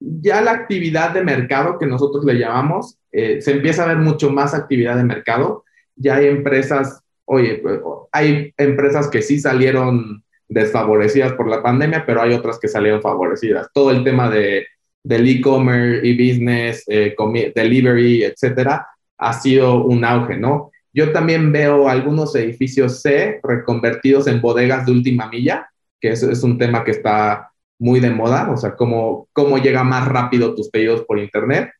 ya la actividad de mercado que nosotros le llamamos, eh, se empieza a ver mucho más actividad de mercado. Ya hay empresas, oye, pues, hay empresas que sí salieron desfavorecidas por la pandemia, pero hay otras que salieron favorecidas. Todo el tema de, del e-commerce, e-business, eh, delivery, etcétera, ha sido un auge, ¿no? Yo también veo algunos edificios C reconvertidos en bodegas de última milla, que eso es un tema que está muy de moda, o sea, cómo, cómo llega más rápido tus pedidos por Internet.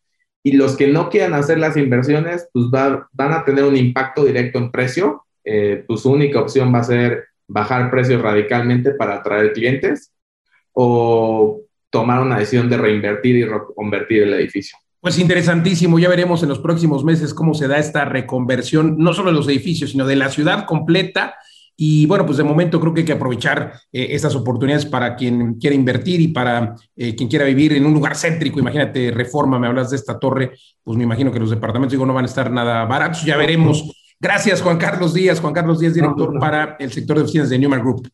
Y los que no quieran hacer las inversiones, pues van a tener un impacto directo en precio. Eh, pues su única opción va a ser bajar precios radicalmente para atraer clientes o tomar una decisión de reinvertir y reconvertir el edificio. Pues interesantísimo, ya veremos en los próximos meses cómo se da esta reconversión, no solo de los edificios, sino de la ciudad completa y bueno, pues de momento creo que hay que aprovechar eh, estas oportunidades para quien quiera invertir y para eh, quien quiera vivir en un lugar céntrico. Imagínate, reforma, me hablas de esta torre, pues me imagino que los departamentos, digo, no van a estar nada baratos, ya veremos. Gracias, Juan Carlos Díaz. Juan Carlos Díaz, director para el sector de oficinas de Newman Group.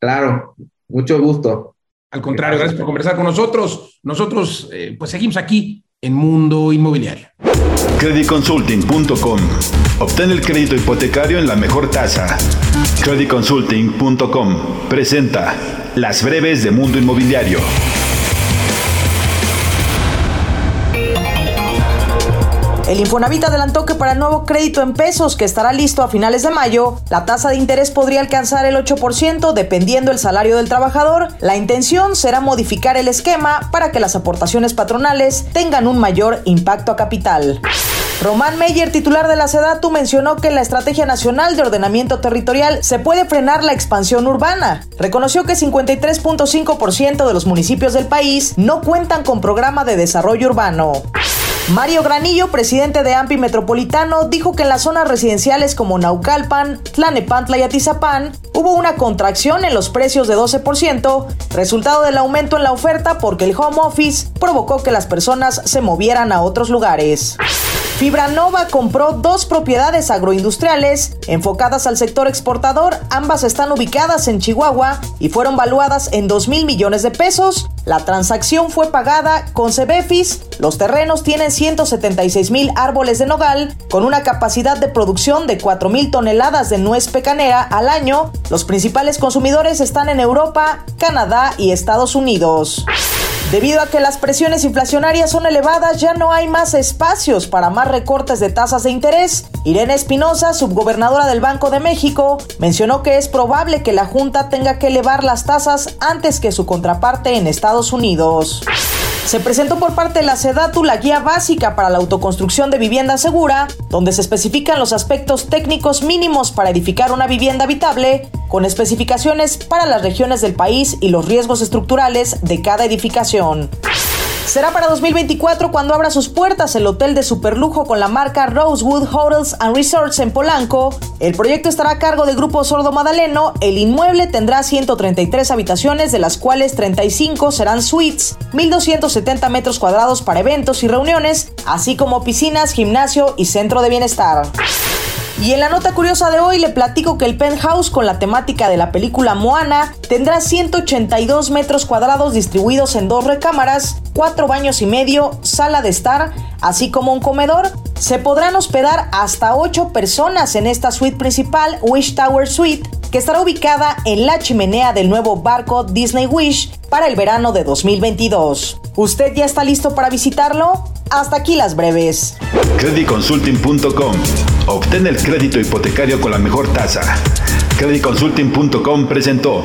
Claro, mucho gusto. Al contrario, gracias por conversar con nosotros. Nosotros, eh, pues seguimos aquí en Mundo Inmobiliario. Creditconsulting.com. Obtén el crédito hipotecario en la mejor tasa. Creditconsulting.com presenta Las breves de Mundo Inmobiliario. El Infonavit adelantó que para el nuevo crédito en pesos que estará listo a finales de mayo, la tasa de interés podría alcanzar el 8% dependiendo el salario del trabajador. La intención será modificar el esquema para que las aportaciones patronales tengan un mayor impacto a capital. Román Meyer, titular de la SEDATU, mencionó que en la Estrategia Nacional de Ordenamiento Territorial se puede frenar la expansión urbana. Reconoció que 53.5% de los municipios del país no cuentan con programa de desarrollo urbano. Mario Granillo, presidente de AMPI Metropolitano, dijo que en las zonas residenciales como Naucalpan, Tlanepantla y Atizapán hubo una contracción en los precios de 12%, resultado del aumento en la oferta porque el home office provocó que las personas se movieran a otros lugares. Fibranova compró dos propiedades agroindustriales enfocadas al sector exportador. Ambas están ubicadas en Chihuahua y fueron valuadas en 2 mil millones de pesos. La transacción fue pagada con Cebefis. Los terrenos tienen 176 mil árboles de nogal con una capacidad de producción de 4 mil toneladas de nuez pecanera al año. Los principales consumidores están en Europa, Canadá y Estados Unidos. Debido a que las presiones inflacionarias son elevadas, ya no hay más espacios para más recortes de tasas de interés. Irene Espinosa, subgobernadora del Banco de México, mencionó que es probable que la Junta tenga que elevar las tasas antes que su contraparte en Estados Unidos. Se presentó por parte de la SEDATU la guía básica para la autoconstrucción de vivienda segura, donde se especifican los aspectos técnicos mínimos para edificar una vivienda habitable, con especificaciones para las regiones del país y los riesgos estructurales de cada edificación. Será para 2024 cuando abra sus puertas el hotel de superlujo con la marca Rosewood Hotels and Resorts en Polanco. El proyecto estará a cargo del Grupo Sordo Madaleno. El inmueble tendrá 133 habitaciones, de las cuales 35 serán suites, 1.270 metros cuadrados para eventos y reuniones, así como piscinas, gimnasio y centro de bienestar. Y en la nota curiosa de hoy le platico que el penthouse con la temática de la película Moana tendrá 182 metros cuadrados distribuidos en dos recámaras, cuatro baños y medio, sala de estar, así como un comedor. Se podrán hospedar hasta 8 personas en esta suite principal, Wish Tower Suite, que estará ubicada en la chimenea del nuevo barco Disney Wish para el verano de 2022. ¿Usted ya está listo para visitarlo? Hasta aquí las breves. Creditconsulting.com. Obtén el crédito hipotecario con la mejor tasa. Creditconsulting.com presentó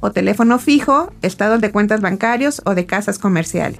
o teléfono fijo, estados de cuentas bancarios o de casas comerciales.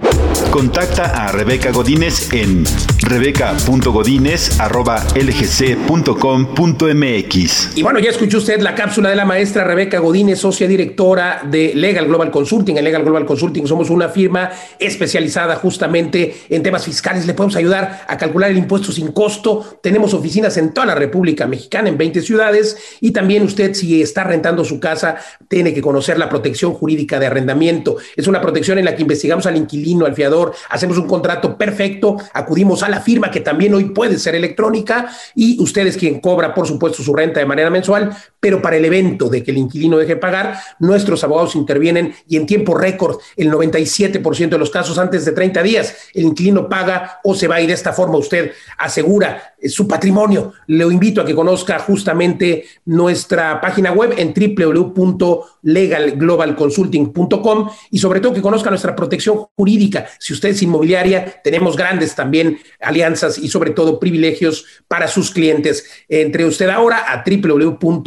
Contacta a Rebeca Godínez en rebeca.godínez.lgc.com.mx. Y bueno, ya escuchó usted la cápsula de la maestra Rebeca Godínez, socia directora de Legal Global Consulting. En Legal Global Consulting somos una firma especializada justamente en temas fiscales. Le podemos ayudar a calcular el impuesto sin costo. Tenemos oficinas en toda la República Mexicana, en 20 ciudades. Y también usted, si está rentando su casa, tiene que conocer la protección jurídica de arrendamiento. Es una protección en la que investigamos al inquilino, al fiador, hacemos un contrato perfecto, acudimos a la firma que también hoy puede ser electrónica y usted es quien cobra, por supuesto, su renta de manera mensual, pero para el evento de que el inquilino deje pagar, nuestros abogados intervienen y en tiempo récord, el 97% de los casos antes de 30 días, el inquilino paga o se va y de esta forma usted asegura su patrimonio. Le invito a que conozca justamente nuestra página web en www.legalglobalconsulting.com y sobre todo que conozca nuestra protección jurídica. Si usted es inmobiliaria, tenemos grandes también alianzas y sobre todo privilegios para sus clientes. Entre usted ahora a www.lgc.com.mx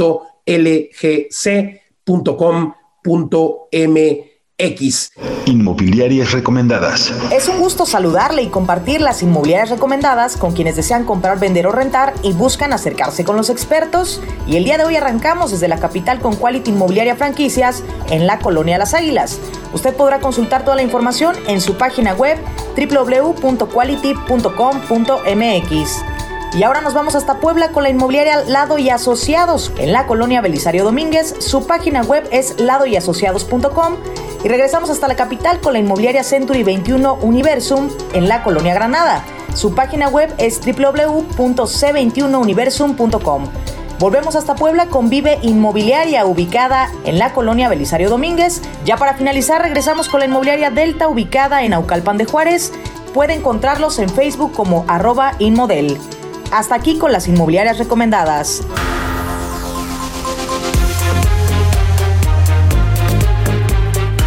X. Inmobiliarias recomendadas. Es un gusto saludarle y compartir las inmobiliarias recomendadas con quienes desean comprar, vender o rentar y buscan acercarse con los expertos. Y el día de hoy arrancamos desde la capital con Quality Inmobiliaria Franquicias en la Colonia Las Águilas. Usted podrá consultar toda la información en su página web www.quality.com.mx. Y ahora nos vamos hasta Puebla con la inmobiliaria Lado y Asociados en la colonia Belisario Domínguez. Su página web es ladoyasociados.com. Y regresamos hasta la capital con la inmobiliaria Century 21 Universum en la colonia Granada. Su página web es www.c21universum.com. Volvemos hasta Puebla con Vive Inmobiliaria, ubicada en la colonia Belisario Domínguez. Ya para finalizar, regresamos con la inmobiliaria Delta, ubicada en Aucalpan de Juárez. Puede encontrarlos en Facebook como arroba inmodel. Hasta aquí con las inmobiliarias recomendadas.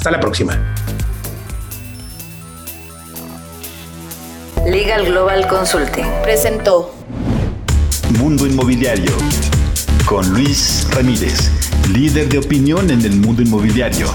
Hasta la próxima. Legal Global Consulting presentó Mundo Inmobiliario con Luis Ramírez, líder de opinión en el mundo inmobiliario.